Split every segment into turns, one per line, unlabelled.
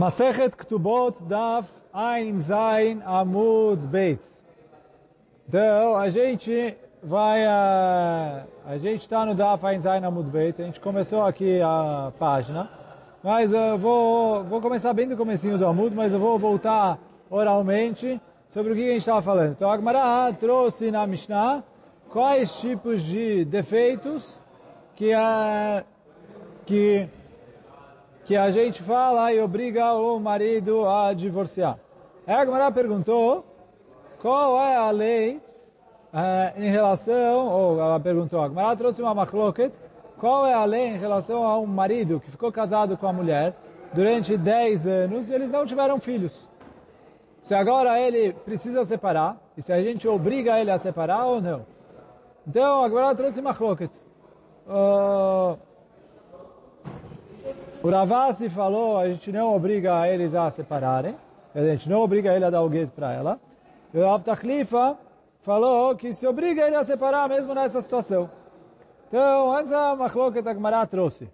Masechet Ktubot Daf Ein Zain Amud Beit. Então, a gente vai, a, a gente está no Daf Ein Zain Amud Beit, a gente começou aqui a página, mas eu vou, vou começar bem do comecinho do Amud, mas eu vou voltar oralmente sobre o que a gente estava falando. Então, a trouxe na Mishnah quais tipos de defeitos que, a, que que a gente fala e obriga o marido a divorciar. A Gemara perguntou qual é a lei eh, em relação, ou ela perguntou, a Gemara trouxe uma machloket, qual é a lei em relação a um marido que ficou casado com a mulher durante 10 anos e eles não tiveram filhos. Se agora ele precisa separar, e se a gente obriga ele a separar ou não. Então, a Gemara trouxe machloket. Uh, o Ravasi falou, a gente não obriga eles a separarem, a gente não obriga ele a dar o gueto para ela. E o Rav Tachlifa falou que se obriga ele a separar mesmo nessa situação. Então, essa machloket a Gemara trouxe.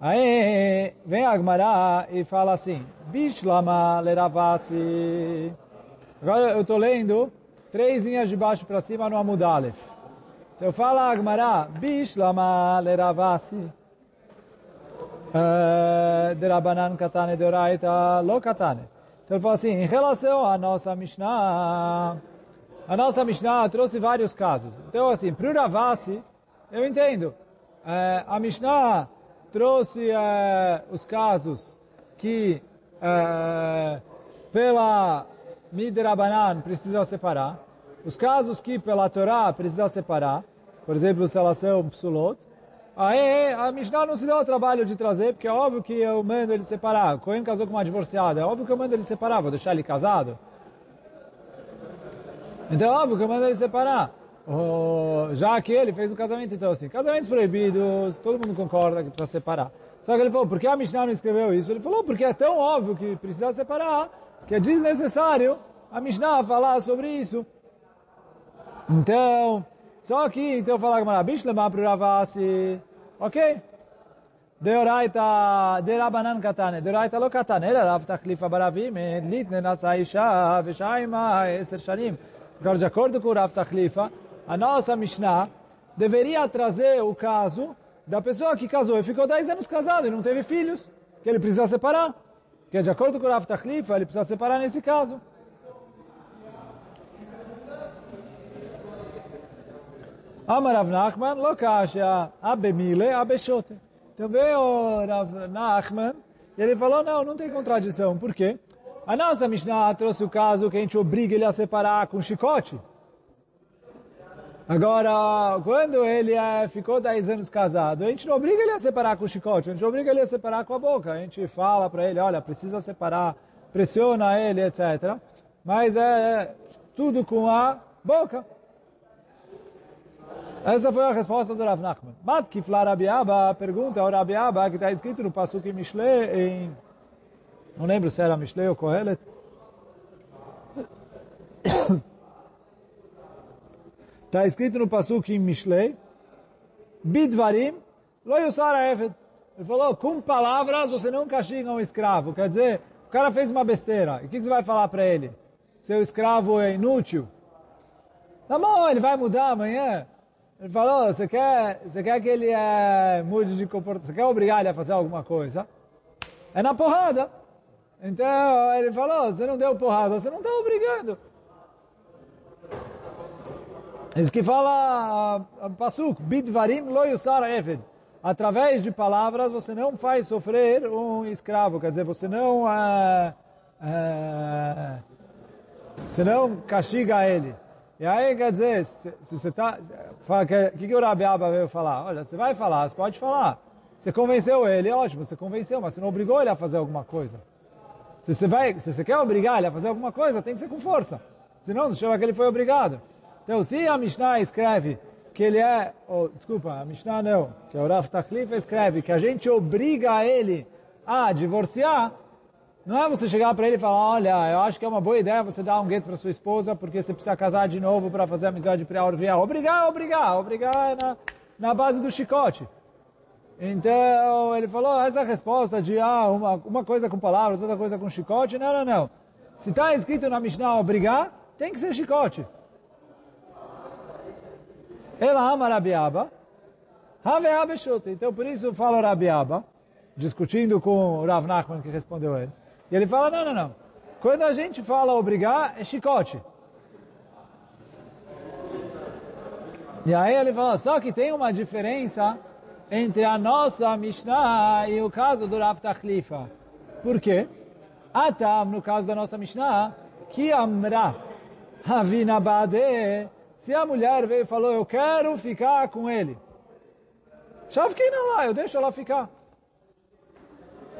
Aí vem a Gemara e fala assim, Bishlama leravasi. Agora eu estou lendo três linhas de baixo para cima no Amud Aleph. Então fala a Gemara, Bishlama leravasi. De Rabanan Katane de Oraita Lo Katane. Então ele fala assim, em relação à nossa Mishnah, a nossa Mishnah trouxe vários casos. Então assim, para o Ravasi, eu entendo. É, a Mishnah trouxe é, os casos que pela Midrabanan precisa separar, os casos que pela Torá precisa separar, por exemplo, se elas são psulot, Aí a Mishnah não se deu o trabalho de trazer, porque é óbvio que eu mando ele separar. Cohen casou com uma divorciada, é óbvio que eu mando ele separar, vou deixar ele casado. Então é óbvio que eu mando ele separar. Oh, já que ele fez o casamento, então assim, casamentos proibidos, todo mundo concorda que precisa separar. Só que ele falou, por que a Mishnah não escreveu isso? Ele falou, porque é tão óbvio que precisa separar, que é desnecessário a Mishnah falar sobre isso. Então, só que, então, fala Gamara, Bishlema pro Ravasi, ok? Deoraita, derabanan katane, deoraita lo katane, era Rav Tachlifa Baravim, litne nasa isha, veshaima, eser shanim. Agora, de acordo com o Rav Tachlifa, a nossa Mishnah deveria trazer o caso da pessoa que casou e ficou 10 anos casado e não teve filhos, que ele precisa separar. Que de acordo com o Rav Tachlifa, ele precisa separar nesse caso. Amar Nachman, lo kasha, abemile, abeshote. Então veio o Rav Nachman e ele falou, não, não tem contradição. Por quê? A nossa Mishnah trouxe o caso que a gente obriga ele a separar com chicote. Agora, quando ele é, ficou 10 anos casado, a gente não obriga ele a separar com chicote, a gente obriga ele a separar com a boca. A gente fala para ele, olha, precisa separar, pressiona ele, etc. Mas é tudo com a boca. Essa foi a resposta do Rav Nachman. Mat Kifla Rabi Abba pergunta ao Rabi Abba, que está escrito no Pasuk em Mishle, em... Não lembro se era Mishle ou Kohelet. Está escrito no Pasuk em Mishle, Bidvarim, lo yusara efed. Ele falou, com palavras você não castiga um escravo. Quer dizer, o cara fez uma besteira. E o que você vai falar para ele? Seu escravo é inútil? Tá bom, ele vai mudar amanhã. Ele falou, você quer, você quer que ele é, mude de comportamento, você quer obrigar ele a fazer alguma coisa? É na porrada. Então, ele falou, você não deu porrada, você não está obrigando. Isso que fala Pasuk, Bidvarim lo yusar eved. Através de palavras você não faz sofrer um escravo, quer dizer, você não, uh, uh, você não castiga ele. E aí, quer dizer, se, você está... O que, que o Rabi Abba veio falar? Olha, você vai falar, você pode falar. Você convenceu ele, ótimo, você convenceu, mas você não obrigou ele a fazer alguma coisa. Se você, vai, se você quer obrigar ele a fazer alguma coisa, tem que ser com força. Senão, não chama que ele foi obrigado. Então, se a Mishnah escreve que ele é... Oh, desculpa, a Mishnah não. Que o Rav Tachlifa escreve que a gente obriga ele a divorciar, não é você chegar para ele e falar, olha, eu acho que é uma boa ideia você dar um gueto para sua esposa porque você precisa casar de novo para fazer amizade pré-orvial. Obrigar, obrigar, obrigar é na, na base do chicote. Então, ele falou, essa resposta de ah, uma, uma coisa com palavras, outra coisa com chicote, não, não, não. Se está escrito na Mishnah obrigar, tem que ser chicote. Ela ama Rabiaba. Então, por isso fala Rabiaba, discutindo com o Rav Nachman, que respondeu antes. E ele fala, não, não, não. Quando a gente fala obrigar, é chicote. E aí ele fala, só que tem uma diferença entre a nossa Mishnah e o caso do Rav Tachlifa. Por quê? Atam, no caso da nossa Mishnah, que amra havina bade, se a mulher veio e falou, eu quero ficar com ele. Já fiquei não lá, eu deixo ela ficar.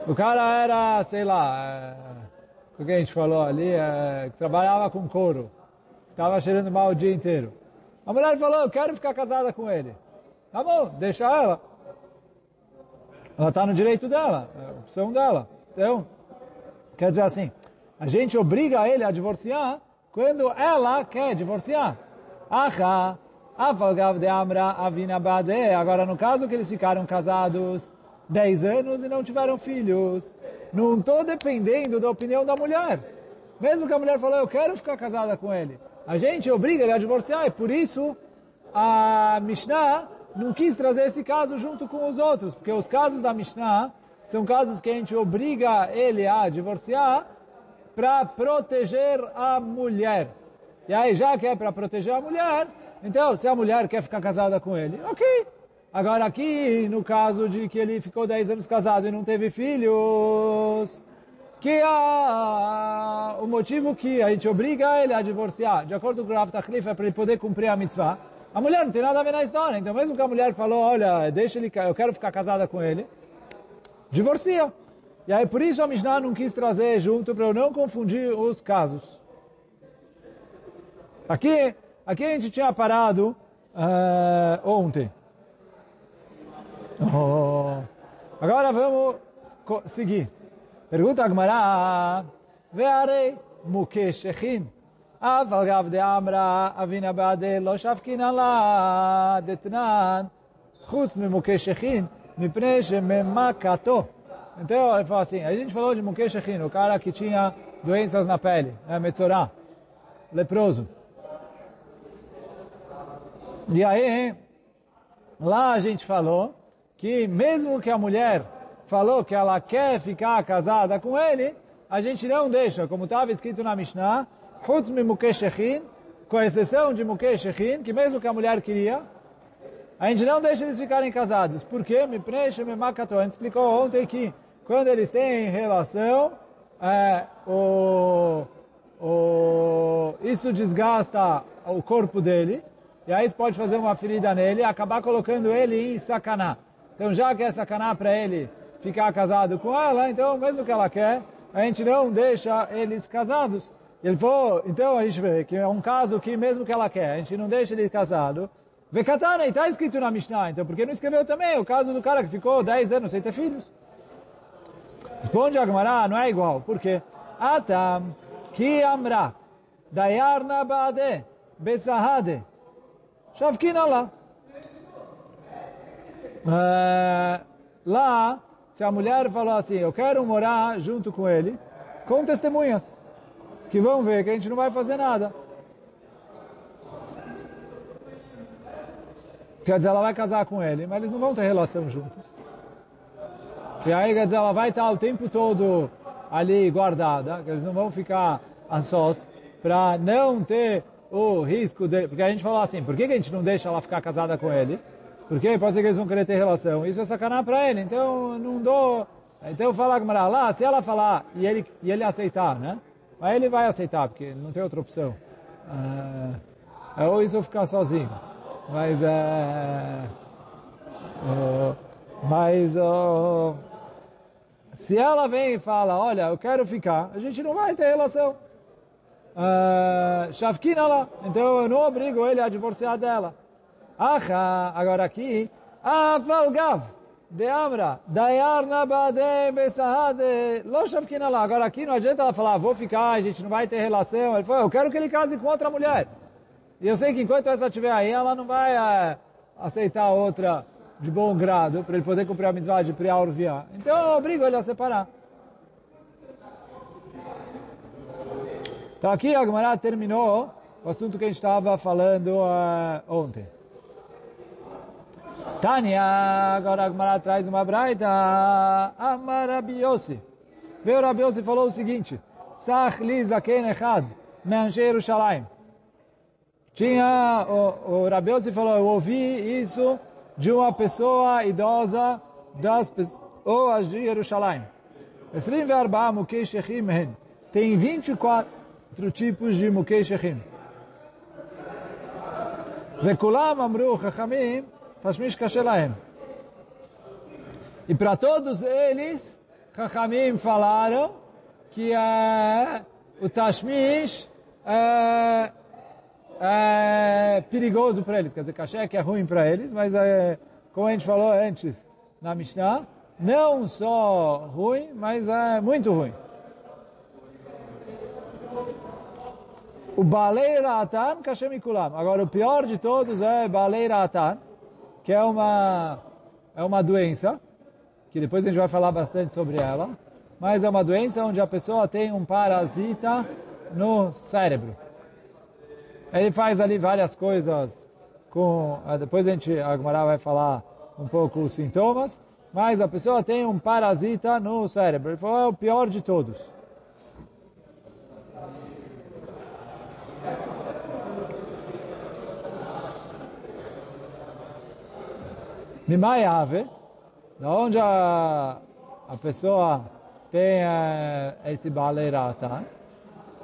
O cara era, sei lá, é, o que a gente falou ali, é, que trabalhava com couro, estava cheirando mal o dia inteiro. A mulher falou, eu quero ficar casada com ele. Tá bom, deixa ela. Ela está no direito dela, é a opção dela. Então, quer dizer assim, a gente obriga ele a divorciar quando ela quer divorciar. Aha, afalgav de amra avina bade. Agora, no caso que eles ficaram casados 10 anos e não tiveram filhos, não estou dependendo da opinião da mulher. Mesmo que a mulher falou, eu quero ficar casada com ele. A gente obriga ele a divorciar e por isso a Mishnah não quis trazer esse caso junto com os outros, porque os casos da Mishnah são casos que a gente obriga ele a divorciar para proteger a mulher. E aí, já que é para proteger a mulher, então, se a mulher quer ficar casada com ele, ok. Agora aqui, no caso de que ele ficou 10 anos casado e não teve filhos, que a, o motivo que a gente obriga ele a divorciar, de acordo com o Rav Tachlif, é para ele poder cumprir a mitzvah, a mulher não tem nada a ver na história. Então, mesmo que a mulher falou, olha, deixa ele, eu quero ficar casada com ele, divorcia. E aí, por isso a Mishnah não quis trazer junto, para eu não confundir os casos. Aqui, aqui a gente tinha parado uh, ontem. Oh. Agora vamos seguir. Pergunta a Gemara, Vearei Mukesh Echin. אבל גב דאמרה אבינה בעדי לא שפקינא לה דתנן חוץ ממוקש הכין מפני שממכתו. Então, ele fala assim, a gente falou de Mukesh Echin, o cara que tinha doenças na pele, né, Metzorá, leproso. E aí, lá a gente falou que mesmo que a mulher falou que ela quer ficar casada com ele, a gente não deixa, como estava escrito na Mishnah, com exceção de Mukeshechin, que mesmo que a mulher queria, a gente não deixa eles ficarem casados. Por quê? Me preenche, me makato. A gente explicou ontem que quando eles têm relação, é, o, o, isso desgasta o corpo dele, e aí isso pode fazer uma ferida nele e acabar colocando ele em sacaná. Então já que é sacaná para ele ficar casado com ela, então mesmo que ela quer, a gente não deixa eles casados. Ele falou, então a gente vê que é um caso que mesmo que ela quer, a gente não deixa ele casado. Vekatana, está escrito na Mishnah, então por que não escreveu também o caso do cara que ficou 10 anos sem ter filhos? Responde Agmará, não é igual. Por quê? Atam ki amra dayarna bade besahade. Uh, lá, se a mulher falou assim, eu quero morar junto com ele, com testemunhas que vão ver que a gente não vai fazer nada. Quer dizer, ela vai casar com ele, mas eles não vão ter relação juntos. E aí, quer dizer, ela vai estar o tempo todo ali guardada, que eles não vão ficar a sós, para não ter o risco de... Porque a gente falou assim, por que a gente não deixa ela ficar casada com ele? Porque pode ser que eles vão querer ter relação. Isso é sacanagem para ele, então não dou... Então fala lá, se ela falar e ele, e ele aceitar, né? Aí ele vai aceitar, porque não tem outra opção. É, ou isso ficar sozinho. Mas é... mas se ela vem e fala, olha, eu quero ficar, a gente não vai ter relação. Shavkina lá. Então eu não obrigo ele a divorciar dela. Acha, agora aqui, Avalgav de Amra, Dayar Nabade Besahade, Lo Shavkina lá. Agora aqui não adianta ela falar, vou ficar, a gente não vai ter relação. Ele falou, eu quero que ele case com outra mulher. E eu sei que enquanto essa estiver aí, ela não vai é, aceitar outra de bom grado, para ele poder cumprir a mitzvah de urviar. Então eu obrigo ele a separar. Então aqui a Gemara terminou o assunto que a gente estava falando uh, ontem. Tânia, agora a Gemara traz uma braita. Amar Rabiosi. Veio Rabiosi e falou o seguinte. Sach li zaken echad, me'anche Yerushalayim. Tinha, o, o Rabiosi falou, eu ouvi isso de uma pessoa idosa das pessoas de Jerusalém. Tem 24 tipos de Mukei Shechim. וכולם אמרו חכמים, Tashmish Kashelaem. E para todos eles, Chachamim falaram que é, o Tashmish é, é perigoso para eles. Quer dizer, Kasher é que é ruim para eles, mas é, como a gente falou antes na Mishnah, não só ruim, mas é muito ruim. O Baleira Atan, Kashemikulam. Agora, o pior de todos é Baleira Atan que é uma, é uma doença, que depois a gente vai falar bastante sobre ela, mas é uma doença onde a pessoa tem um parasita no cérebro. Ele faz ali várias coisas com, ah, depois a gente, a Gemara vai falar um pouco os sintomas, mas a pessoa tem um parasita no cérebro. Ele falou, é o pior de todos. Mimayave, da onde a, a pessoa tem uh, esse baleirata,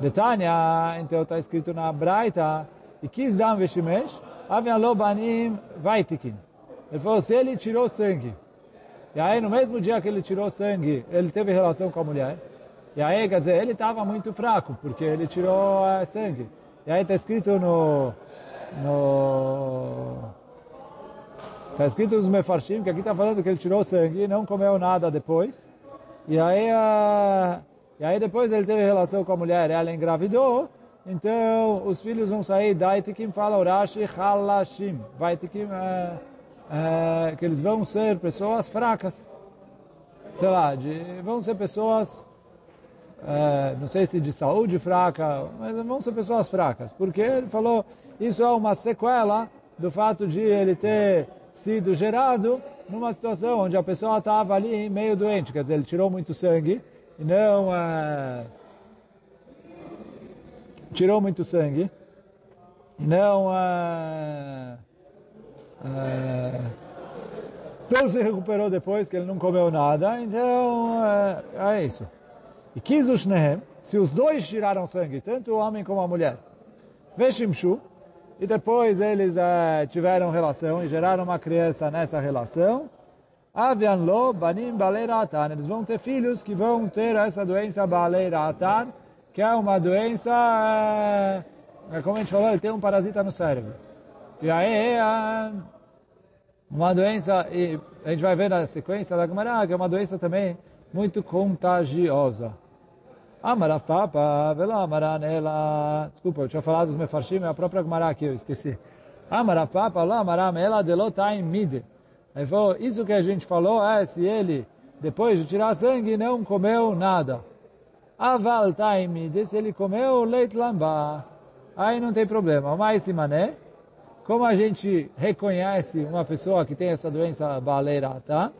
Detania, então está escrito na Braita, e quis dar um havia lobanim vaitikin. Ele falou, se ele tirou sangue, e aí no mesmo dia que ele tirou sangue, ele teve relação com a mulher, e aí, quer dizer, ele estava muito fraco, porque ele tirou uh, sangue. E aí está escrito no... no Está escrito nos Mefarshim, que aqui está falando que ele tirou sangue e não comeu nada depois. E aí, uh, e aí depois ele teve relação com a mulher, ela engravidou, então os filhos vão sair, Daitikim fala Urashi Halashim, Vaitikim, é, é, que eles vão ser pessoas fracas. Sei lá, de, vão ser pessoas, é, não sei se de saúde fraca, mas vão ser pessoas fracas. Porque ele falou, isso é uma sequela do fato de ele ter sido gerado numa situação onde a pessoa estava ali meio doente, quer dizer, ele tirou muito sangue, e não uh, tirou muito sangue, e não uh, uh, não se recuperou depois, que ele não comeu nada, então é isso. E quis os se os dois tiraram sangue, tanto o homem como a mulher, Veshimshu, e depois eles tiveram relação e geraram uma criança nessa relação, Avian lo banim baleiratan. Eles vão ter filhos que vão ter essa doença baleiratan, que é uma doença, é, como a gente falou, ele tem um parasita no cérebro. E aí, é uma doença, e a gente vai ver na sequência da Gemara, que é uma doença também muito contagiosa. Amarav Papa, vela Amaranela. Desculpa, eu tinha falado dos mefarshim, é a própria Gemara aqui, eu esqueci. Amarav Papa, lo Amaram ela delotaim mide. Ele falou, isso que a gente falou é se ele, depois de tirar sangue, não comeu nada. Aval taimi, se ele comeu leite lambá, aí não tem problema. Mas esse mané, como a gente reconhece uma pessoa que tem essa doença baleira, tá?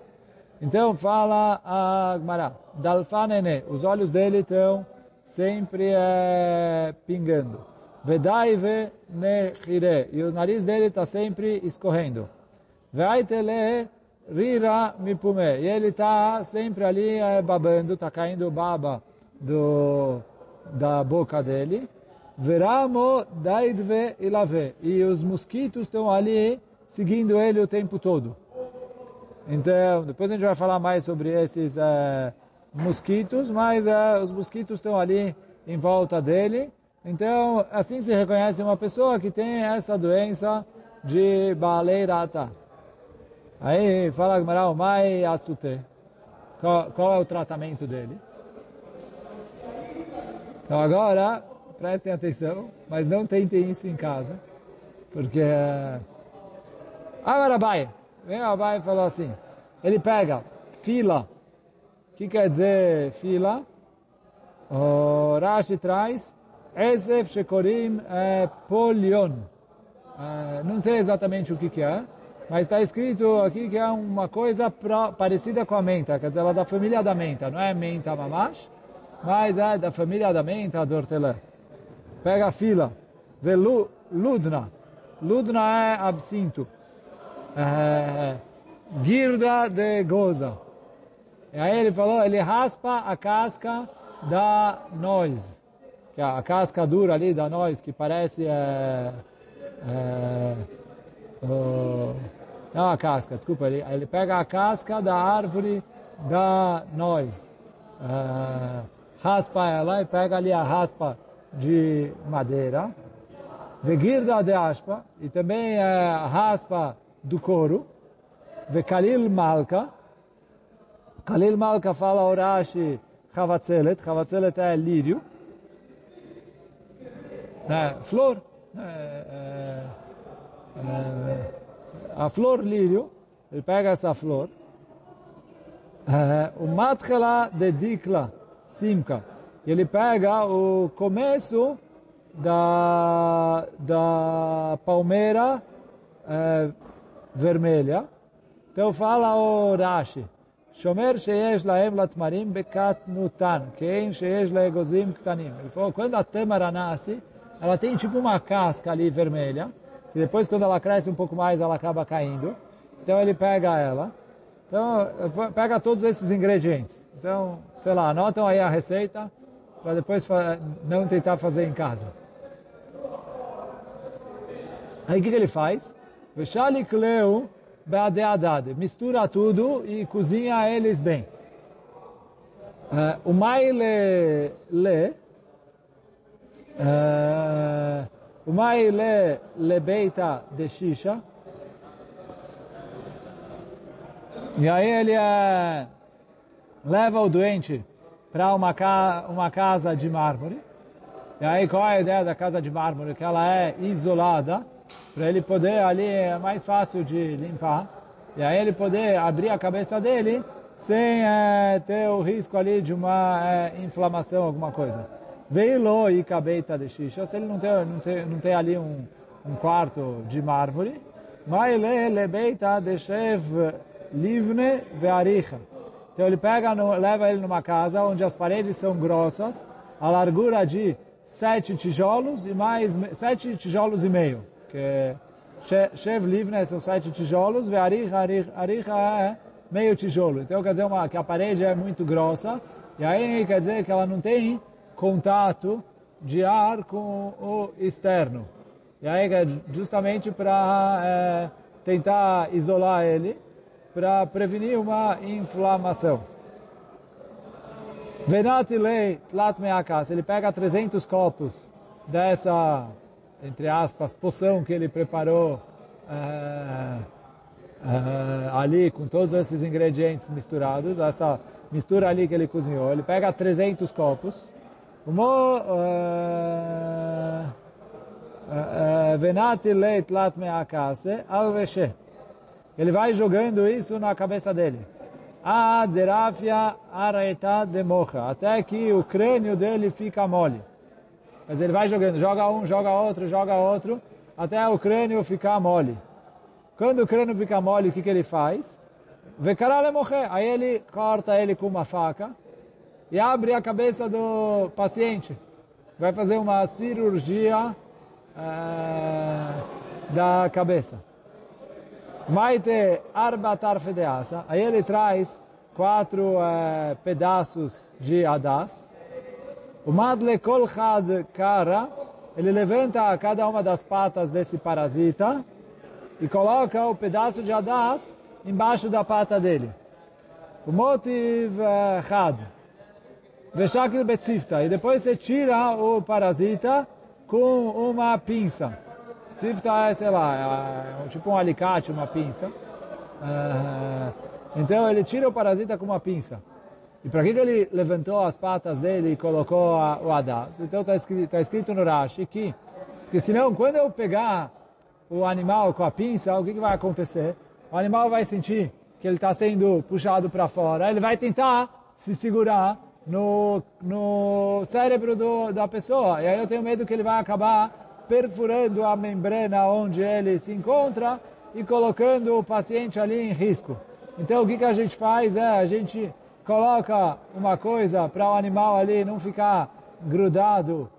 Então fala a Gmará, dalfanene, os olhos dele estão sempre é, pingando. Vedaive nechire, e o nariz dele está sempre escorrendo. Veitele rira mipume. E ele está sempre ali é, babando, está caindo baba do, da boca dele. Veramo daidve ilave. E os mosquitos estão ali seguindo ele o tempo todo. Então, depois a gente vai falar mais sobre esses é, mosquitos, mas é, os mosquitos estão ali em volta dele. Então, assim se reconhece uma pessoa que tem essa doença de baleirata. Aí fala Gmará, o Mai Asute. Qual, é o tratamento dele? Então agora, prestem atenção, mas não tentem isso em casa, porque... Agora vai, Vem Abai e falou assim, ele pega fila, o que quer dizer fila? O Rashi traz, Esef Shekorim Polion. Não sei exatamente o que que é, mas está escrito aqui que é uma coisa parecida com a menta, quer dizer, ela é da família da menta, não é menta mamash, mas é da família da menta do hortelã. Pega a fila, ludna, ludna é absinto, girda de goza. E aí ele falou, ele raspa a casca da noz, que é a casca dura ali da noz, que parece... É, não a casca, desculpa, ele, ele pega a casca da árvore da noz, é, raspa ela e pega ali a raspa de madeira, vegirda de aspa, e também é, raspa do couro, vekalil malka, Kalil Malka fala Orashi Chavatzelet, Chavatzelet é lírio, né, flor, é, é, é, a flor lírio, ele pega essa flor, o matchela de dikla, simka, ele pega o começo da, da palmeira vermelha. Então fala o Rashi, Shomer sheyesh laem latmarim bekat nutan, quem sheyesh laegozim ktanim. Ele falou, quando a tâmara nasce, ela tem tipo uma casca ali vermelha, que depois quando ela cresce um pouco mais ela acaba caindo. Então ele pega ela. Então, pega todos esses ingredientes. Então, sei lá, anotam aí a receita para depois não tentar fazer em casa. Aí o que, que ele faz? Veshali kleu beadeadad. Mistura tudo e cozinha eles bem. Uh, o mai le, le uh, o mai le, le beita de shisha e aí ele uh, leva o doente para uma, ca uma casa de mármore e aí qual é a ideia da casa de mármore? Que ela é isolada para ele poder ali, é mais fácil de limpar, e aí ele poder abrir a cabeça dele sem é, ter o risco ali de uma é, inflamação, alguma coisa. Veilo e cabeita de xixi, se ele não tem, não tem, não tem ali um, um quarto de mármore, mas ele lebeita de chev livne vearicha. Então ele pega, no, leva ele numa casa onde as paredes são grossas, a largura de sete tijolos e mais sete tijolos e meio que Shev Livne são sete tijolos, e Aricha, Aricha é meio tijolo. Então quer dizer uma, que a parede é muito grossa, e aí quer dizer que ela não tem contato de ar com o externo. E aí é justamente para é, tentar isolar ele, para prevenir uma inflamação. Venati lei tlat ele pega 300 copos dessa entre aspas, poção que ele preparou é, é, ali com todos esses ingredientes misturados, essa mistura ali que ele cozinhou. Ele pega 300 copos, venati leit lat me'akase al Ele vai jogando isso na cabeça dele. A derafia araeta de mocha, até que o crânio dele fica mole. Mas ele vai jogando, joga um, joga outro, joga outro, até o crânio ficar mole. Quando o crânio fica mole, o que, que ele faz? Vekarale morrer. Aí ele corta ele com uma faca e abre a cabeça do paciente. Vai fazer uma cirurgia é, da cabeça. Maite arbatar fedeasa. Aí ele traz quatro é, pedaços de adas o madle kol had kara, ele levanta cada uma das patas desse parasita e coloca o pedaço de adas embaixo da pata dele. O motiv had. Veshakil betzifta. E depois você tira o parasita com uma pinça. Tzifta é, sei lá, é tipo um alicate, uma pinça. Então ele tira o parasita com uma pinça. E para que ele levantou as patas dele e colocou a, o Adas? Então está escrito, tá escrito no Rashi que, que senão quando eu pegar o animal com a pinça, o que, que vai acontecer? o animal vai sentir que ele está sendo puxado para fora, ele vai tentar se segurar no, no cérebro do, da pessoa. E aí eu tenho medo que ele vai acabar perfurando a membrana onde ele se encontra e colocando o paciente ali em risco. Então o que, que a gente faz é, a gente coloca uma coisa para o animal ali não ficar grudado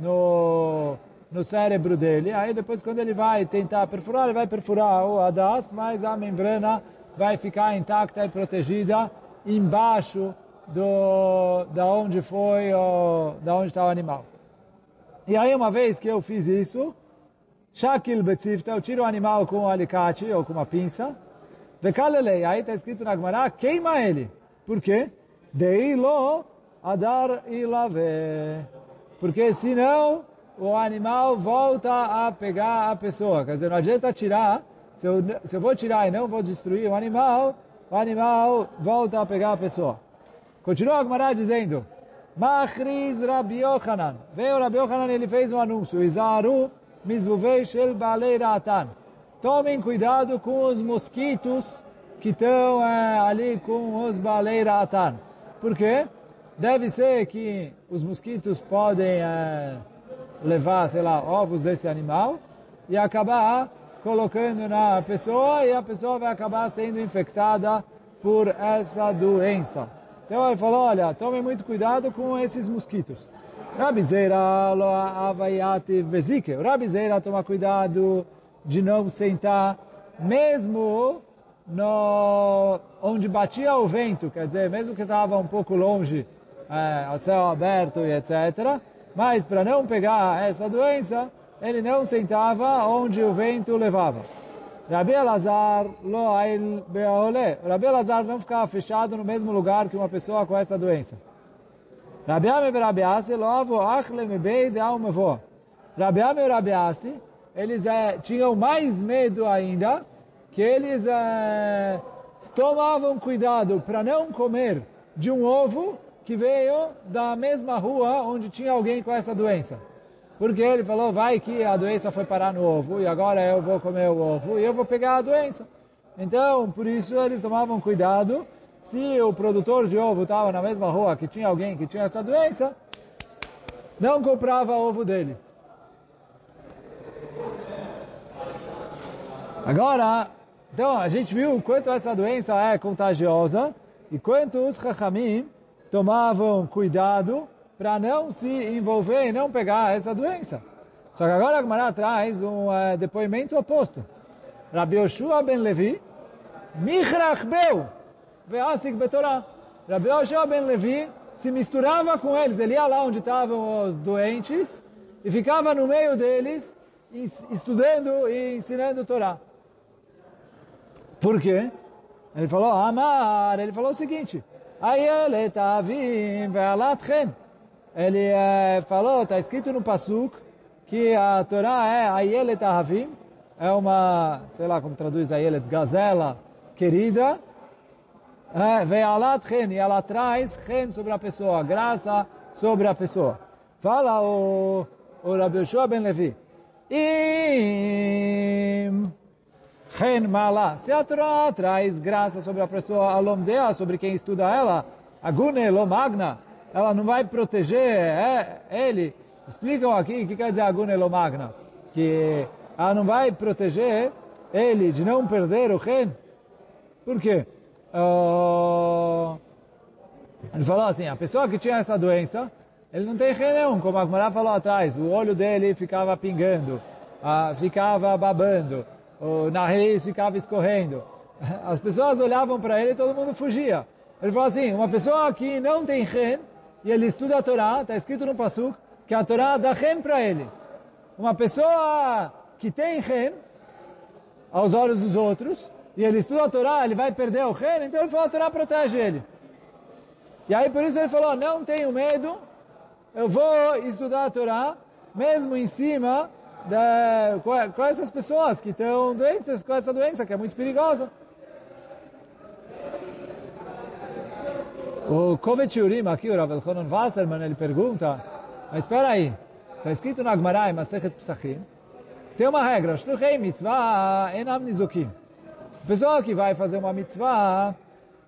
no, no cérebro dele. Aí depois quando ele vai tentar perfurar, ele vai perfurar o adas, mas a membrana vai ficar intacta e protegida embaixo do, da onde foi, o, da onde está o animal. E aí uma vez que eu fiz isso, Shakil Betzifta, eu tiro o animal com um alicate ou com uma pinça, Vekalelei, aí está escrito na Gemara, queima ele. Por quê? Deilo adar ilave. Porque senão o animal volta a pegar a pessoa. Quer dizer, não adianta tirar. Se eu, se eu vou tirar e não vou destruir o animal, o animal volta a pegar a pessoa. Continua a Gemara dizendo, Machriz Rabi Yochanan. Veio Rabi Yochanan, ele fez um anúncio. Izaru mizvuvei shel balei ratan. Tomem cuidado com os mosquitos que estão é, ali com os balei ratan. Por quê? Deve ser que os mosquitos podem é, levar, sei lá, ovos desse animal e acabar colocando na pessoa e a pessoa vai acabar sendo infectada por essa doença. Então ele falou, olha, tome muito cuidado com esses mosquitos. Rabizeira lo avaiate vezike. Rabizeira toma cuidado de não sentar, mesmo no, onde batia o vento, quer dizer, mesmo que estava um pouco longe, é, céu aberto e etc. Mas para não pegar essa doença, ele não sentava onde o vento levava. Rabi Elazar. Rabi Elazar não ficava fechado no mesmo lugar que uma pessoa com essa doença. Rabi Ame e Rabi Asi lo avo achle mebei de al mevo. Rabi Ame eles é, tinham mais medo ainda, que eles é, tomavam cuidado para não comer de um ovo que veio da mesma rua onde tinha alguém com essa doença. Porque ele falou, vai que a doença foi parar no ovo e agora eu vou comer o ovo e eu vou pegar a doença. Então, por isso eles tomavam cuidado. Se o produtor de ovo estava na mesma rua que tinha alguém que tinha essa doença, não comprava ovo dele. Agora, então a gente viu quanto essa doença é contagiosa e quanto os Chachamim tomavam cuidado para não se envolver e não pegar essa doença. Só que agora a Gemara traz um uh, depoimento oposto. Rabi Yoshua ben Levi, Michrach beu, ve'asik betorah. Rabi Yoshua ben Levi se misturava com eles, ele ia lá onde estavam os doentes e ficava no meio deles, estudando e ensinando Torá. Por quê? Ele falou, Amar, ele falou o seguinte, ele é, falou, está escrito no Pasuk, que a Torá é Ayelet Ahavim, é uma, sei lá como traduz Ayelet, gazela querida, é, Ve'alat e ela traz Chen sobre a pessoa, graça sobre a pessoa. Fala o, o Rabbi Yoshua Ben Levi, Im Chen Mala, se a Torá traz graça sobre a pessoa, Alomdea, sobre quem estuda ela, Agune Lomagna, ela não vai proteger é, ele. Explicam aqui o que quer dizer Agune Lomagna. Que ela não vai proteger ele de não perder o ren. Por quê? Uh, ele falou assim, a pessoa que tinha essa doença, ele não tem ren nenhum, como a Gmará falou atrás. O olho dele ficava pingando, uh, ficava babando, o nariz ficava escorrendo. As pessoas olhavam para ele e todo mundo fugia. Ele falou assim, uma pessoa que não tem ren, e ele estuda a Torá, está escrito no Pasuk, que a Torá dá ren para ele. Uma pessoa que tem ren, aos olhos dos outros, e ele estuda a Torá, ele vai perder o ren, então ele falou, a Torá protege ele. E aí por isso ele falou, não tenho medo, eu vou estudar a Torá, mesmo em cima de, com, com essas pessoas que estão doentes com essa doença, que é muito perigosa. O Kovet Yurim aqui, o Rav Elchonon Wasserman, ele pergunta, mas espera aí, está escrito na Gemara, em Masechet Psachim, tem uma regra, Shluchei Mitzvah Enam Nizukim. A pessoa que vai fazer uma mitzvah,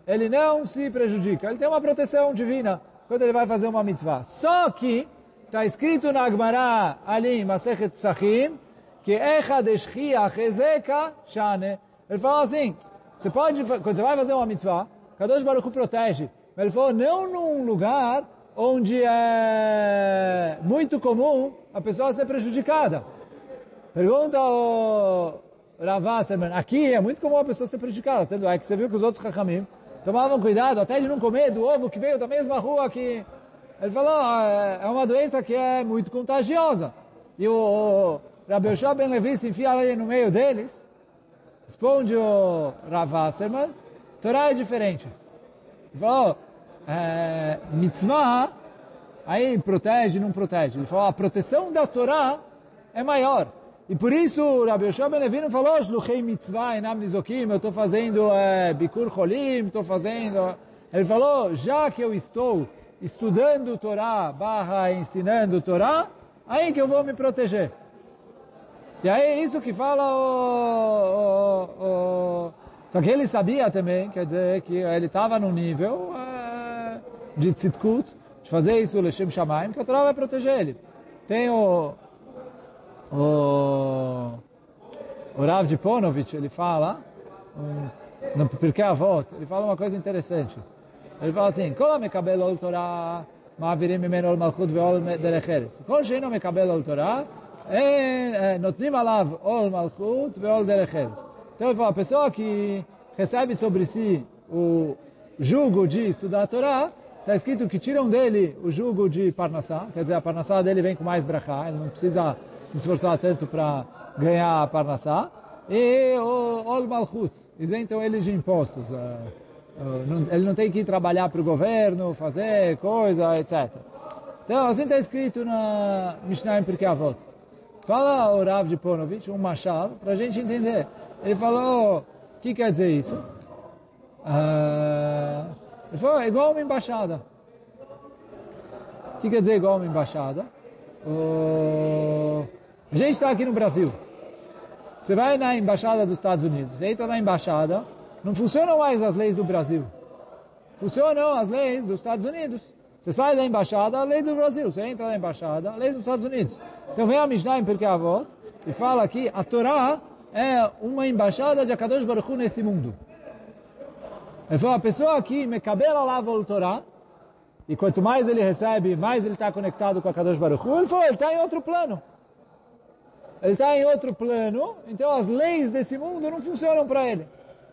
ele não se prejudica. Ele tem uma proteção divina quando ele vai fazer uma mitzvah. Só que está escrito na Gemara ali Masechet Psachim que Echad Eshchiach Ezeka Shane. Ele fala assim, você pode, quando você vai fazer uma mitzvah, Kadosh Baruch protege. Mas ele falou, não num lugar onde é muito comum a pessoa ser prejudicada. Pergunta o Rav Wasserman, aqui é muito comum a pessoa ser prejudicada, tanto é que você viu que os outros Chachamim tomavam cuidado até de não comer do ovo que veio da mesma rua que... Ele falou, ah, é uma doença que é muito contagiosa. E o, Rabbi Yoshua Ben Levi se enfia ali no meio deles, responde o Rav Wasserman, Torá é diferente. Ele falou, é, mitzvah, aí protege, não protege. Ele falou, a proteção da Torá é maior. E por isso o Rabbi Yoshua Ben Levi não falou, Shluchei mitzvah enam nizokim, eu estou fazendo é, bikur cholim, estou fazendo... Ele falou, já que eu estou estudando Torá, barra ensinando Torá, aí que eu vou me proteger. E aí é isso que fala o, o, o... Só que ele sabia também, quer dizer, que ele estava no nível é, de tzitkut, de fazer isso, Leshem Shamaim, que a Torá vai proteger ele. Tem o... O, o Rav de Ponovich, ele fala, um, no Pirkei Avot, ele fala uma coisa interessante. Ele fala assim, כל המקבל עול תורה, מעבירים ממנו עול מלכות ועול דרך ארץ. כל שאינו מקבל עול תורה, נותנים עליו עול מלכות ועול דרך ארץ. Então ele fala, a pessoa que recebe sobre si o jugo de estudar a Torá, está escrito que tiram dele o jugo de Parnassá, quer dizer, a Parnassá dele vem com mais brachá, ele não precisa se esforçar tanto para ganhar a Parnassá, e o Ol Malchut, isentam eles de impostos. ele não tem que trabalhar para o governo, fazer coisa, etc. Então, assim está escrito na Mishnah em Pirkei Avot. Fala o Rav de Ponovich, um machado, para a gente entender. Ele falou, o que quer dizer isso? Uh, ele falou, é igual uma embaixada. O que quer dizer igual uma embaixada? Uh, a gente está aqui no Brasil. Você vai na embaixada dos Estados Unidos, você entra na embaixada, não funcionam mais as leis do Brasil. Funcionam as leis dos Estados Unidos. Você sai da embaixada, a lei do Brasil. Você entra na embaixada, a lei dos Estados Unidos. Então vem a Mishnah em Pirkei Avot e fala que a Torá é uma embaixada de Akadosh Baruch Hu nesse mundo. Ele falou, a pessoa que me cabela lá o Torá, e quanto mais ele recebe, mais ele está conectado com a Kadosh Baruch Hu, ele falou, ele está em outro plano. Ele está em outro plano, então as leis desse mundo não funcionam para ele.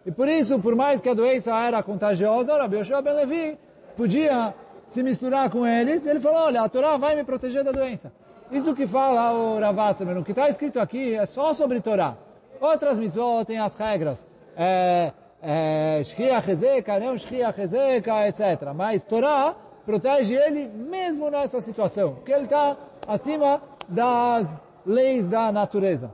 E por isso, por mais que a doença era contagiosa, Rabbi Yoshua Ben Levi podia se misturar com eles. Ele falou, olha, a Torá vai me proteger da doença. Isso que fala o Ravassamer, o que está escrito aqui é só sobre Torá. Outras mitzvot têm as regras. É, é, Shkia Chezeka, não Shkia Chezeka, etc. Mas Torá protege ele mesmo nessa situação, porque ele está acima das leis da natureza.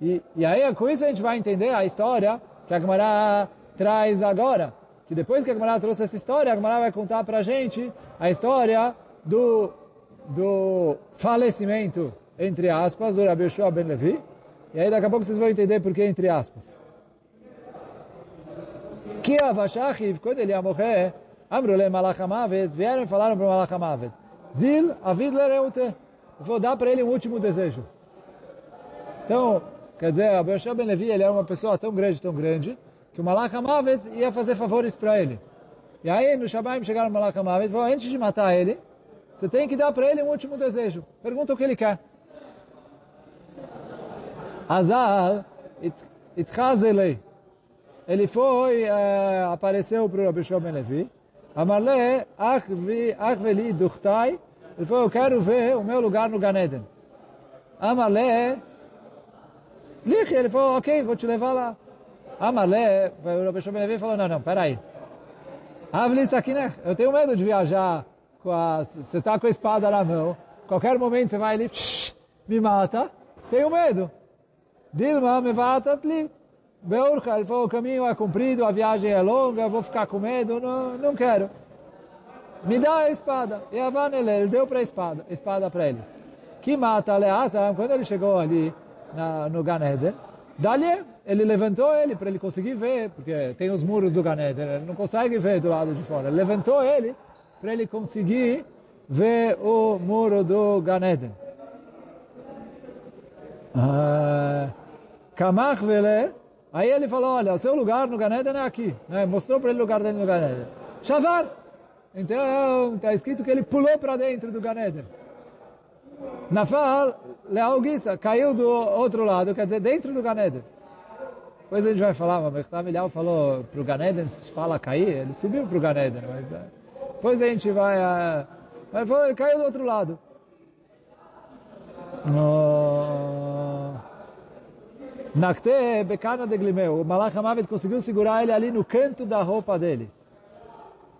E, e aí, com isso a gente vai entender a história que a Gemara traz agora. Que depois que a Gemara trouxe essa história, a Gemara vai contar para a gente a história do, do falecimento, entre aspas, do Rabi Yoshua Ben Levi. E aí daqui a pouco vocês vão entender por que entre aspas. Que a Vashachiv, quando ele ia morrer, Amrule Malach Amavet, vieram e falaram para o Malach Amavet, Zil Avid Lereute, vou dar para ele um último desejo. Então, quer dizer, Rabi Yoshua Ben Levi, ele era uma pessoa tão grande, tão grande, que o Malach Amavet ia fazer favores para ele. E aí, no Shabbat, chegaram o Malach Amavet falou, antes de matar ele, você tem que dar para ele um último desejo. Pergunta o que ele quer. Azal, itchazelei. Ele foi, uh, apareceu para o Rabi Ben Levi. Amarle, ach veli duchtai. Ele falou, eu quero ver o meu lugar no Ganeden. Amarle, lich, ele falou, ok, vou te levar lá. Amarle, o Ben Levi falou, não, não, peraí. Avli sakinech, eu tenho medo de viajar com a, você está com a espada na mão, qualquer momento você vai ali, me mata, tenho medo. Dilma me li. Beurcha, ele falou, o caminho é comprido, a viagem é longa, vou ficar com medo, não, não quero. Me dá a espada. E a Vanele, ele deu para a espada, espada para ele. Que mata Leata, quando ele chegou ali na, no Ganeden, dali ele levantou ele para ele conseguir ver, porque tem os muros do Ganeder, ele não consegue ver do lado de fora. Ele levantou ele para ele conseguir ver o muro do Ganeder. Ah, Kamach vele, aí ele falou, olha, o seu lugar no Ganeden é aqui. Né? Mostrou para ele o lugar dele no Ganeden. Shavar! Então, está escrito que ele pulou para dentro do Ganeden. Nafal, Lealguissa, caiu do outro lado, quer dizer, dentro do Ganeden. Depois a gente vai falar, mas Mechta Milhau falou para o Ganeden, fala cair, ele subiu para o Ganeden, mas é, depois a gente vai... Uh, ele falou, ele caiu do outro lado. Nakte Bekana de Glimeu, o Malach Hamavet conseguiu segurar ele ali no canto da roupa dele.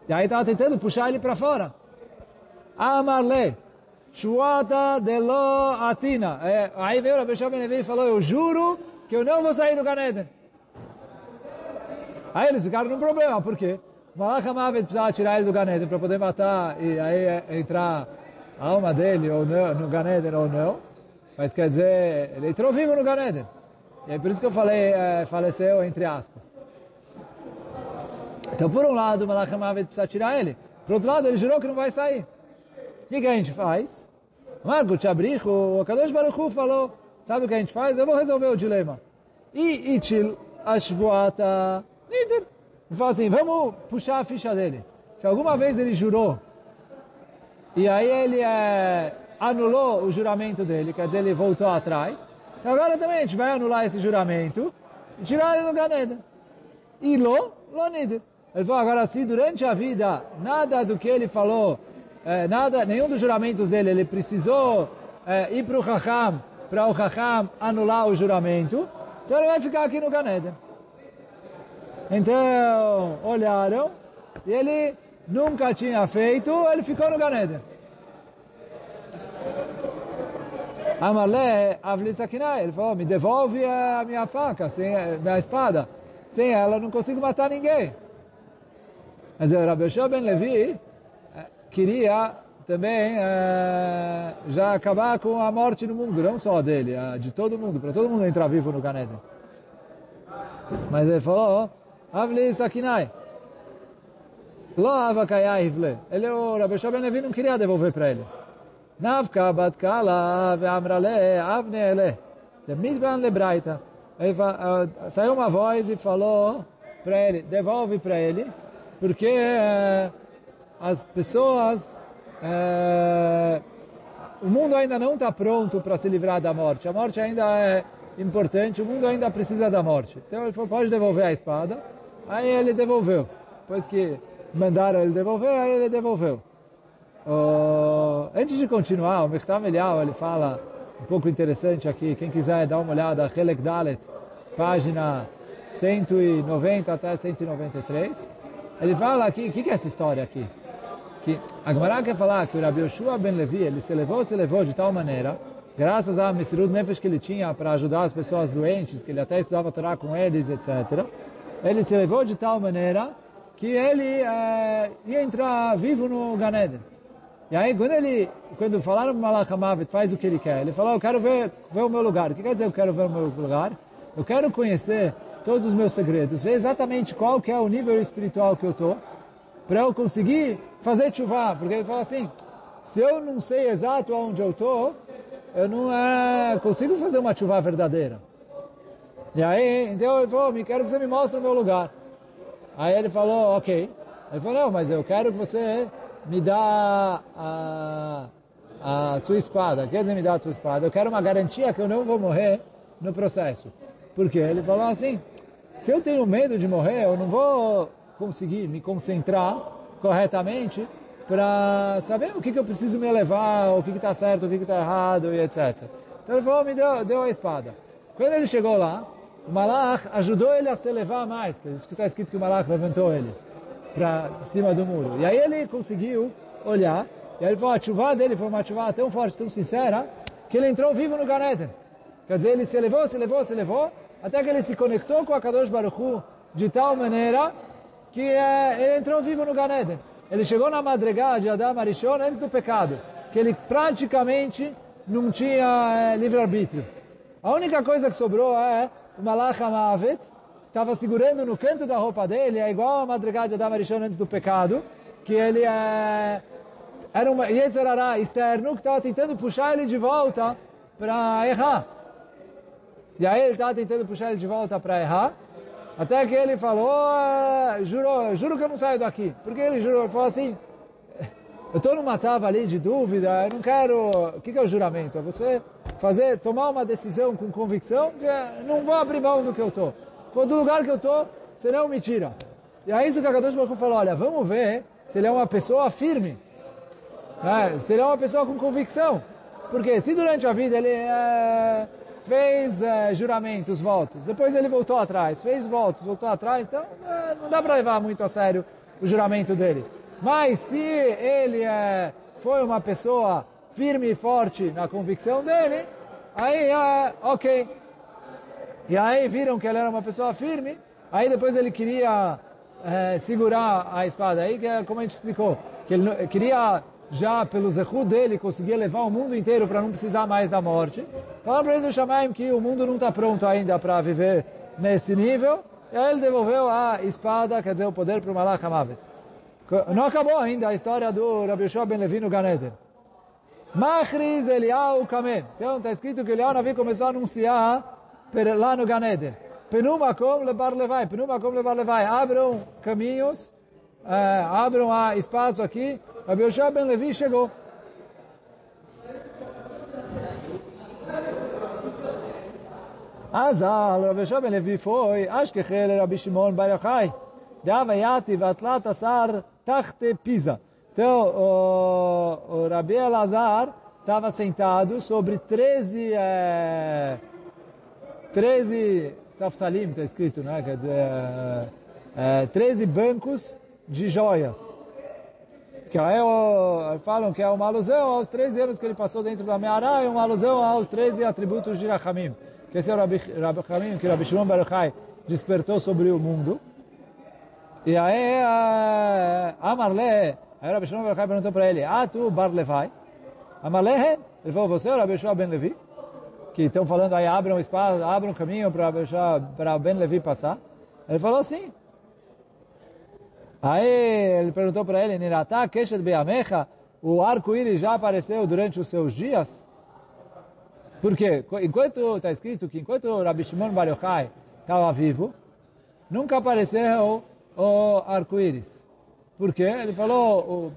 E aí estava tentando puxar ele para fora. Amarle, Shuata de lo atina. É, aí veio o Rabbi Shimon e falou, eu juro que eu não vou sair do Ganeden. Aí eles ficaram num problema, por quê? Malach Hamavet precisava tirar ele do Ganeden para poder matar e aí entrar a alma dele ou não, no Ganeden ou não. Mas quer dizer, ele entrou vivo no Ganeden. E é por isso que eu falei, é, faleceu entre aspas. Então, por um lado, Malach Hamavet precisa tirar ele. Por outro lado, ele jurou que não vai sair. O que, que a gente faz? Marco Chabricho, o Kadosh Baruch Hu falou, sabe o que a gente faz? Eu vou resolver o dilema. E Itil Ashvuata Nider. Ele fala assim, vamos puxar a ficha dele. Se alguma vez ele jurou, e aí ele é, anulou o juramento dele, quer dizer, ele voltou atrás, então agora também a gente vai anular esse juramento e tirar ele do Ganeda. E lo, lo nider. Ele falou, agora se durante a vida, nada do que ele falou, é, nada, nenhum dos juramentos dele, ele precisou é, ir para o Chacham, para o Chacham anular o juramento, então ele vai ficar aqui no Ganeda. Então, olharam, e ele nunca tinha feito, ele ficou no Ganeda. Amalé, Avlisakinai, ele falou, me devolve a minha faca, sem, a minha espada. Sem ela não consigo matar ninguém. Mas o Rabbi Ben Levi queria também é, já acabar com a morte no mundo, não só dele, de todo mundo, para todo mundo entrar vivo no Ganeden. Mas ele falou, Avli Sakinai. Ele, o Rabbi Ben Levi não queria devolver para ele. Navka bat kala ve'amrale avne ele. Demidban lebraita. Aí saiu uma voz e falou para ele, devolve para ele, porque uh, as pessoas, uh, o mundo ainda não está pronto para se livrar da morte. A morte ainda é importante, o mundo ainda precisa da morte. Então ele falou, pode devolver a espada. Aí ele devolveu. Depois que mandaram ele devolver, aí ele devolveu. Antes de continuar, o Mechtam Elial, ele fala um pouco interessante aqui, quem quiser dar uma olhada, Helek Dalet, página 190 até 193, ele fala aqui, o que, que é essa história aqui? Que a Gemara quer falar que o Rabi Yoshua Ben Levi, ele se levou, se levou de tal maneira, graças a Mesirut Nefesh que ele tinha para ajudar as pessoas doentes, que ele até estudava Torá com eles, etc. Ele se levou de tal maneira que ele é, ia entrar vivo no Ganeden. E aí, quando ele, quando falaram para Malach faz o que ele quer, ele falou, eu quero ver, ver o meu lugar. O que quer dizer eu quero ver o meu lugar? Eu quero conhecer todos os meus segredos, ver exatamente qual que é o nível espiritual que eu estou, para eu conseguir fazer chuva. Porque ele fala assim, se eu não sei exato aonde eu estou, eu não é, consigo fazer uma chuva verdadeira. E aí, então ele falou, me quero que você me mostre o meu lugar. Aí ele falou, ok. Ele falou, não, mas eu quero que você me dá a, a sua espada. Quer dizer, me dá a sua espada. Eu quero uma garantia que eu não vou morrer no processo. Porque ele falou assim, se eu tenho medo de morrer, eu não vou conseguir me concentrar corretamente para saber o que, que eu preciso me levar, o que está certo, o que está errado e etc. Então ele falou, me deu, deu a espada. Quando ele chegou lá, o Malach ajudou ele a se levar mais. Está escrito que o Malach levantou ele para cima do muro. E aí ele conseguiu olhar, e aí ele falou, a chuva dele foi uma chuva tão forte, tão sincera, que ele entrou vivo no Ganeden. Quer dizer, ele se levou, se levou, se levou, até que ele se conectou com a Kadosh Baruch Hu de tal maneira que é, ele entrou vivo no Ganeden. Ele chegou na madrugada de Adam Arishon antes do pecado, que ele praticamente não tinha é, livre-arbítrio. A única coisa que sobrou é o Malach Amavet estava segurando no canto da roupa dele, é igual a madrugada de Adam Arishon antes do pecado, que ele é, era um Yetzirará externo que estava tentando puxar ele de volta para errar. E aí ele estava tentando puxar ele de volta para errar, até que ele falou, ah, juro, juro que eu não saio daqui. Porque ele jurou, ele falou assim, eu estou numa sala ali de dúvida, eu não quero... O que, que é o juramento? É você fazer, tomar uma decisão com convicção, que não vou abrir mão do que eu estou. Do lugar que eu estou, senão me tira. E aí isso que a Kadosh Baruch falou, olha, vamos ver se ele é uma pessoa firme. Né? Se ele é uma pessoa com convicção. Porque se durante a vida ele é, fez é, juramentos, votos, depois ele voltou atrás, fez votos, voltou atrás, então é, não dá para levar muito a sério o juramento dele. Mas se ele é, foi uma pessoa firme e forte na convicção dele, aí é ok. E aí viram que ele era uma pessoa firme, aí depois ele queria é, segurar a espada. Aí, é como a gente explicou, que ele queria já pelo zehut dele conseguir levar o mundo inteiro para não precisar mais da morte. Falaram para ele do Shamaim que o mundo não está pronto ainda para viver nesse nível. E aí ele devolveu a espada, quer dizer, o poder para o Malach Hamavet. Não acabou ainda a história do Rabbi Yoshua Ben Levi no Ganeder. Machriz Eliyahu Kamen. Então está escrito que Eliyahu Navi começou a anunciar lá no Ganeder. Penumakom lebar levai. Penumakom lebar levai. Abram caminhos, uh, abram a espaço aqui. Rabbi Yoshua Ben Levi chegou. Azal, Rabbi Yoshua Ben Levi foi, Ashkechel Rabbi Shimon Bar Yochai. Dava Yati Vatlat Asar Tachte Pisa. Então, o, o Rabi Elazar estava sentado sobre 13, é, 13 safsalim, está escrito, né? Quer dizer, é, é, 13 bancos de joias. Que é o, falam que é uma alusão aos 13 anos que ele passou dentro da Meara e uma alusão aos 13 atributos de Rachamim. Que esse é o Rabi, Rabi Hamim, que Rabi Shimon Baruchai despertou sobre o mundo. E aí, Amarle, aí Rabi Shimon Baruchai perguntou para ele, ah, tu Bar Levai? Amarle, ele falou, você é Rabi Shimon Ben Levi? Que estão falando aí, abram um espaço, abram um caminho para Ben Levi passar. Ele falou, sim. Aí ele perguntou para ele, Niratá, Keshet Beamecha, o arco-íris já apareceu durante os seus dias? Porque enquanto está escrito que enquanto Rabi Shimon Bar Yochai estava vivo, nunca apareceu o arco-íris. Por quê? Ele falou,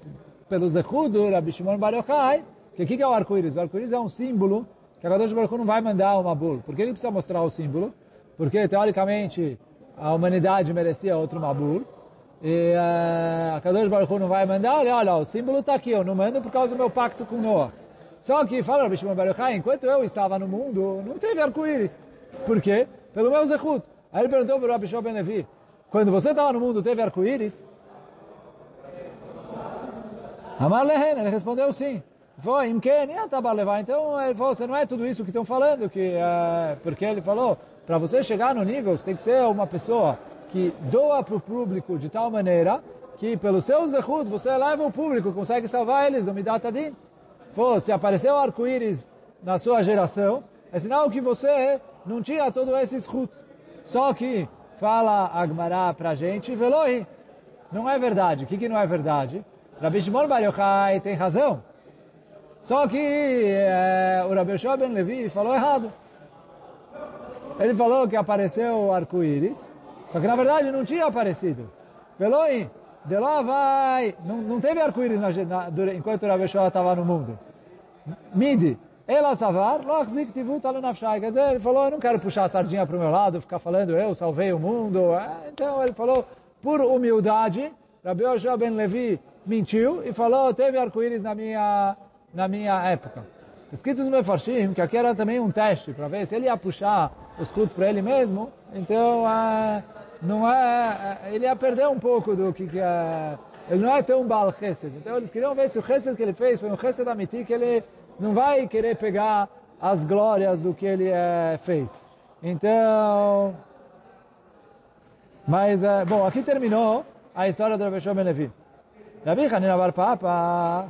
pelo Zechud do Rabbi Shimon Bar Yochai, que o que, é o arco-íris? O arco-íris é um símbolo que a Kadosh Baruch não vai mandar uma Mabul. Por que ele precisa mostrar o símbolo? Porque, teoricamente, a humanidade merecia outro Mabul. E uh, a Kadosh Baruch não vai mandar, olha, olha, o símbolo está aqui, eu não mando por causa do meu pacto com Noah. Só que, fala Rabbi Shimon Bar Yochai, enquanto eu estava no mundo, não teve arco-íris. Por quê? Pelo meu Zechut. Aí ele perguntou para o Rabbi Shimon Ben Levi, quando você estava no mundo, teve arco-íris? Amar lehen, ele respondeu sim. Foi, então ele falou, você não é tudo isso que estão falando, que, uh, porque ele falou, para você chegar no nível, você tem que ser uma pessoa que doa para o público de tal maneira que pelo seu zehut você leva o público, consegue salvar eles do Midat Adin. Se apareceu arco-íris na sua geração, é sinal que você não tinha todo esse zehut. Só que fala Agmará para a gente, Veloi, não é verdade. O que, que não é verdade? Rabi Shimon Bar Yochai tem razão. Só que é, o Rabi Yoshua Ben Levi falou errado. Ele falou que apareceu o arco-íris, só que na verdade não tinha aparecido. Veloi, de lá vai... Não, não teve arco-íris enquanto o Rabi Yoshua estava no mundo. Midi, ela savar, lochzik tivut alunafshai. Quer dizer, ele falou, eu não quero puxar a sardinha para o meu lado, ficar falando, eu salvei o mundo. É, então ele falou, por humildade, Rabbi Yoshua Ben Levi mentiu e falou, teve arco-íris na minha, na minha época. Escrito no Mefarshim, que aqui era também um teste, para ver se ele ia puxar os frutos para ele mesmo, então é, não é, é, ele ia perder um pouco do que, que é, ele não é tão Baal Chesed. Então eles queriam ver se o Chesed que ele fez foi um Chesed Amiti que ele não vai querer pegar as glórias do que ele é, fez. Então, mas, é, bom, aqui terminou a história do Rabbi Shimon Levi. Rabbi Hanina Bar Papa,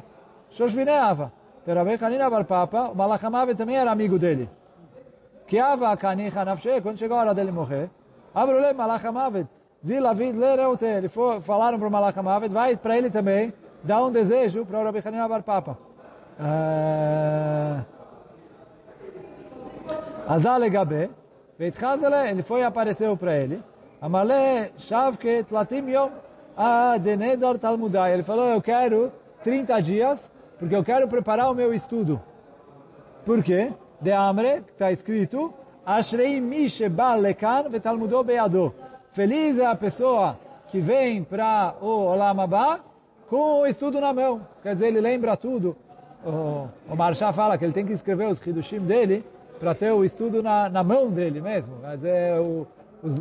Shoshvineava. Então, Rabbi Hanina Bar Papa, o também era amigo dele. Kiava kanicha nafshe, quando chegou a hora dele morrer, Abrulem malach amavet, zilavid lereute, ele falaram para o malach amavet, vai para ele também, dá um desejo para o Rabi Hanina Bar Papa. Azale Gabe, Veitchazele, ele foi e apareceu para ele, Amale Shavke Tlatim Yom, a Denedor Talmudai, ele falou, eu quero 30 dias, porque eu quero preparar o meu estudo. Por quê? De Amre, que está escrito, Ashrei Mishe Bal Lekan Vetalmudou Beado. Feliz é a pessoa que vem para o Olam Abba com o estudo na mão. Quer dizer, ele lembra tudo. O, o Marshá fala que ele tem que escrever os Hidushim dele para ter o estudo na, na mão dele mesmo. Quer dizer, o, os,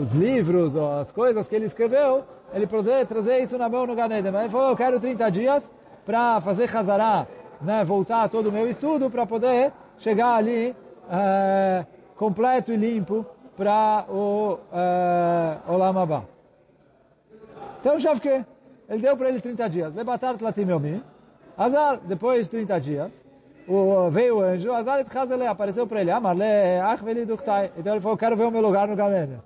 os, livros, as coisas que ele escreveu, ele poder trazer isso na mão no. Mas ele falou, eu quero 30 dias para fazer Hazará, né, voltar todo o meu estudo para poder chegar ali é, completo e limpo para o é, Olam Abba. Então, já que ele deu para ele 30 dias. Lebatar tlatim yomi. Azar, depois de 30 dias, o, veio o anjo, Azar et chazele, apareceu para ele, Amarle, ach veli duchtai. Então ele falou, quero ver o meu lugar no Gamene.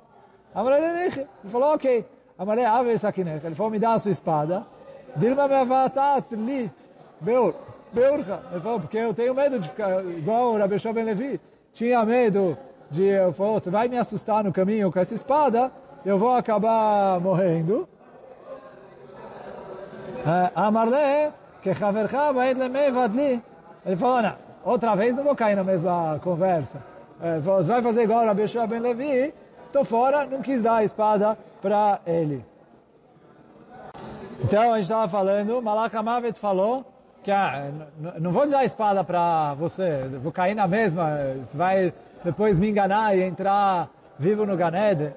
Amarle, ele falou, ok. Amarle, ave sakinech. Ele falou, me dá a sua espada. Dilma me avatat li, beur. Beurka. Ele falou, porque eu tenho medo de ficar igual o Rabi Ben Levi. Tinha medo de, eu falou, você vai me assustar no caminho com essa espada, eu vou acabar morrendo. Amarle, que Havercha vai vadli. Ele falou, não, outra vez não vou cair na mesma conversa. Ele falou, você vai fazer igual o Rabi Ben Levi, estou fora, não quis dar a espada para ele. Então, a gente estava falando, Malach Amavet falou, que ah, não vou dar a espada para você, vou cair na mesma, você vai depois me enganar e entrar vivo no Ganed.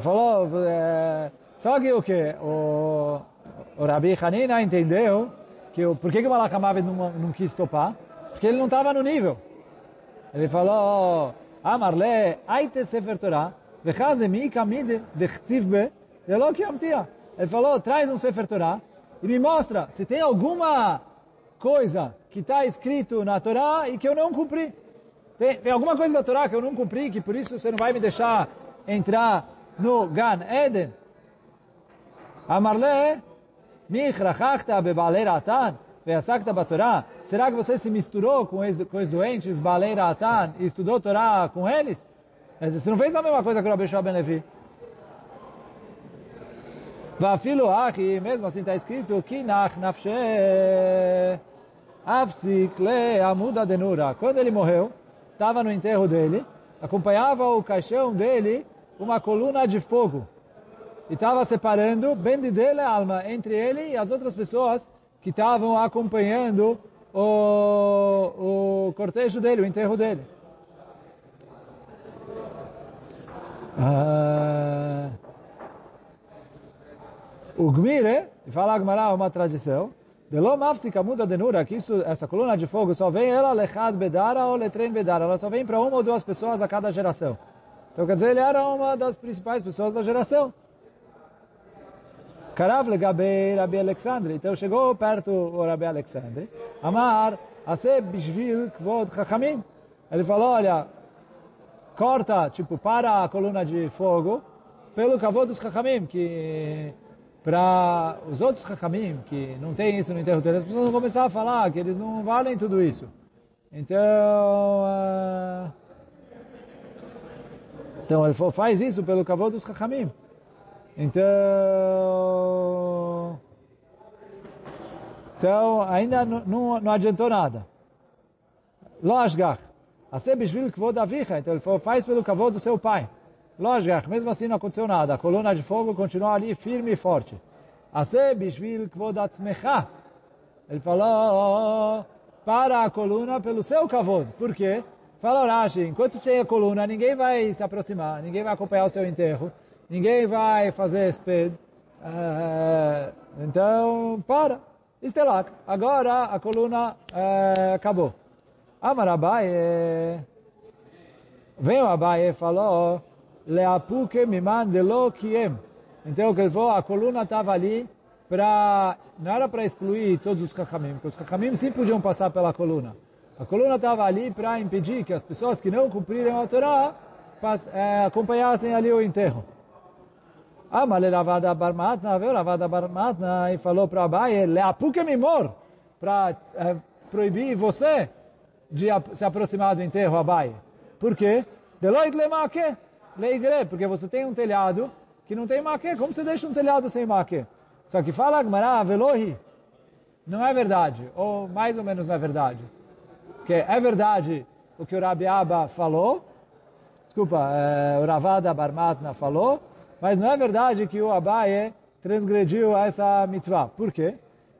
Falou, é, só que o que? O, o Rabi Hanina entendeu que o, por que, que o Malach não, não quis topar? Porque ele não estava no nível. Ele falou, Amarle, aite sefer Torah, vechazemi kamid dechtiv be. Ele falou, traz um sefer Torah, e me mostra se tem alguma coisa que está escrito na Torá e que eu não cumpri. Tem, tem, alguma coisa da Torá que eu não cumpri, que por isso você não vai me deixar entrar no Gan Eden? Amarle, michrachachta bebaleratan, veasakta batorá. Será que você se misturou com com os doentes, baleratan, e estudou Torá com eles? Você não fez a mesma coisa que o Rabbi Ben Levi. Vafilo achi, mesmo assim está escrito, kinach nafshe afsik le amuda denura. Quando ele morreu, estava no enterro dele, acompanhava o caixão dele uma coluna de fogo. E estava separando, bem de dele alma, entre ele e as outras pessoas que estavam acompanhando o, o cortejo dele, o enterro dele. Ah, o Gmire, fala Agmará, uma tradição, denura, que isso, essa coluna de fogo só vem ela lechad bedara ou letren bedara, ela só vem para uma ou duas pessoas a cada geração. Então quer dizer, ele era uma das principais pessoas da geração. Karav legabe Rabi Alexandre, então chegou perto o Rabi Alexandre, Amar, ase bishvil kvod chachamim. Ele falou, olha, corta, tipo, para a coluna de fogo, pelo cavô dos chachamim, que para os outros Hakamim, que não tem isso no dele, as pessoas vão começar a falar que eles não valem tudo isso. Então, uh, então ele faz isso pelo cavalo dos Hakamim. Então, então ainda não, não, adiantou nada. Lo avicha. Então ele faz pelo cavalo do seu pai. Lógico, mesmo assim não aconteceu nada. A coluna de fogo continuou ali firme e forte. Bishvil. Ele falou, para a coluna pelo seu kavod. Por quê? Falou Rashi, enquanto tem a coluna, ninguém vai se aproximar, ninguém vai acompanhar o seu enterro, ninguém vai fazer esped. Uh, então, para. Estelak. Agora a coluna uh, acabou. Amar Abaye. Veio Abaye e falou, leapuke miman delo kiem. Então, que ele falou, a coluna estava ali para, não era para excluir todos os kachamim, porque os kachamim sim podiam passar pela coluna. A coluna estava ali para impedir que as pessoas que não cumpriram a Torá é, acompanhassem ali o enterro. Ah, mas Ravada Barmatna, veio Ravada Barmatna e falou para Abaye, Leapuke Mimor, para é, proibir você de se aproximar do enterro, Abaye. Por quê? Deloit Lemake, Leigre, porque você tem um telhado que não tem maque. Como você deixa um telhado sem maque? Só que fala Agmará, Velohi. Não é verdade, ou mais ou menos não é verdade. Porque é verdade o que o Rabi Abba falou, desculpa, é, o Ravada Barmatna falou, mas não é verdade que o Abaye transgrediu essa mitzvah. Por quê?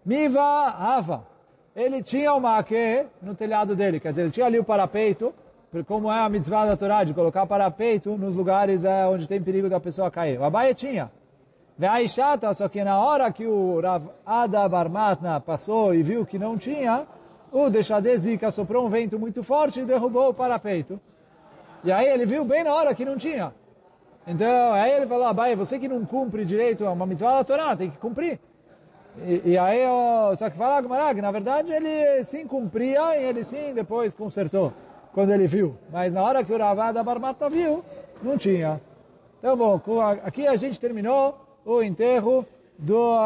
Miva Hava. Ele tinha o maque no telhado dele, quer dizer, ele tinha ali o parapeito, como é a mitzvah da Torá, de colocar parapeito nos lugares é, onde tem perigo da pessoa cair. O Abaye tinha. Veio chata, só que na hora que o Rav Ada Barmatna passou e viu que não tinha, o Deixadezika soprou um vento muito forte e derrubou o parapeito. E aí ele viu bem na hora que não tinha. Então, aí ele falou, Abai, você que não cumpre direito uma mitzvah da Torá, tem que cumprir. E, e aí, ó, só que fala Agmarag, na verdade ele sim cumpria e ele sim depois consertou, quando ele viu. Mas na hora que o Ravada Barmata viu, não tinha. Então, bom, aqui a gente terminou o enterro do uh,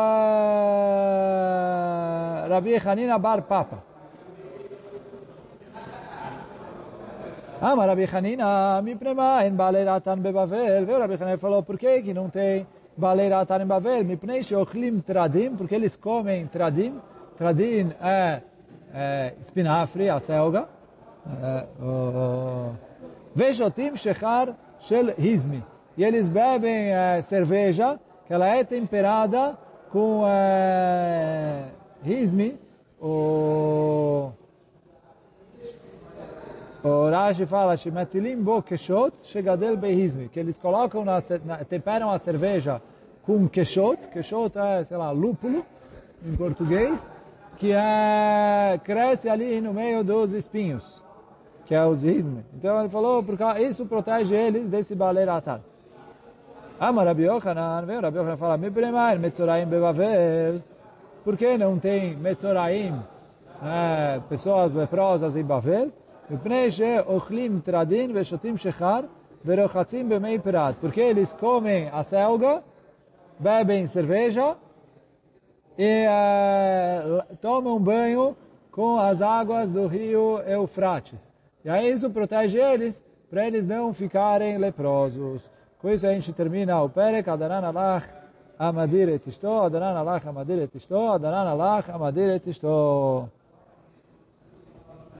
Rabi Hanina Bar Papa. Ama Rabi Hanina, mi prema em Baleratan Bebavel. Veio Rabi Hanina falou, por que que não tem Baleratan em Bavel? Mi pnei sheochlim tradim, porque eles comem tradim. Tradim é, é espinafre, a selga. Vejotim shechar shel hizmi. E eles bebem é, cerveja, que ela é temperada com é, hizmi, o o Rashi fala, Shemetilim bo keshot shegadel behizmi, que eles colocam, na, na, temperam a cerveja com keshot, keshot é, sei lá, lúpulo, em português, que é, cresce ali no meio dos espinhos, que é o dízimo. Então ele falou, oh, porque isso protege eles desse baleiro atal. Ama Rabi Yochanan, vem Rabi Yochanan fala, me primeiro, Metzoraim Bebavel. Por que não tem Metzoraim, eh, pessoas leprosas em Bavel? e she ochlim tradin veshotim shechar verochatzim bemei pirat. Porque eles comem a selga, bebem cerveja e uh, tomam banho com as águas do rio Eufrates. E aí isso protege eles para eles não ficarem leprosos. Com isso a gente termina o Perek, Adaran Alach, Amadir et Ishto, Adaran Alach, Amadir et Ishto, Adaran Alach, Amadir et Ishto.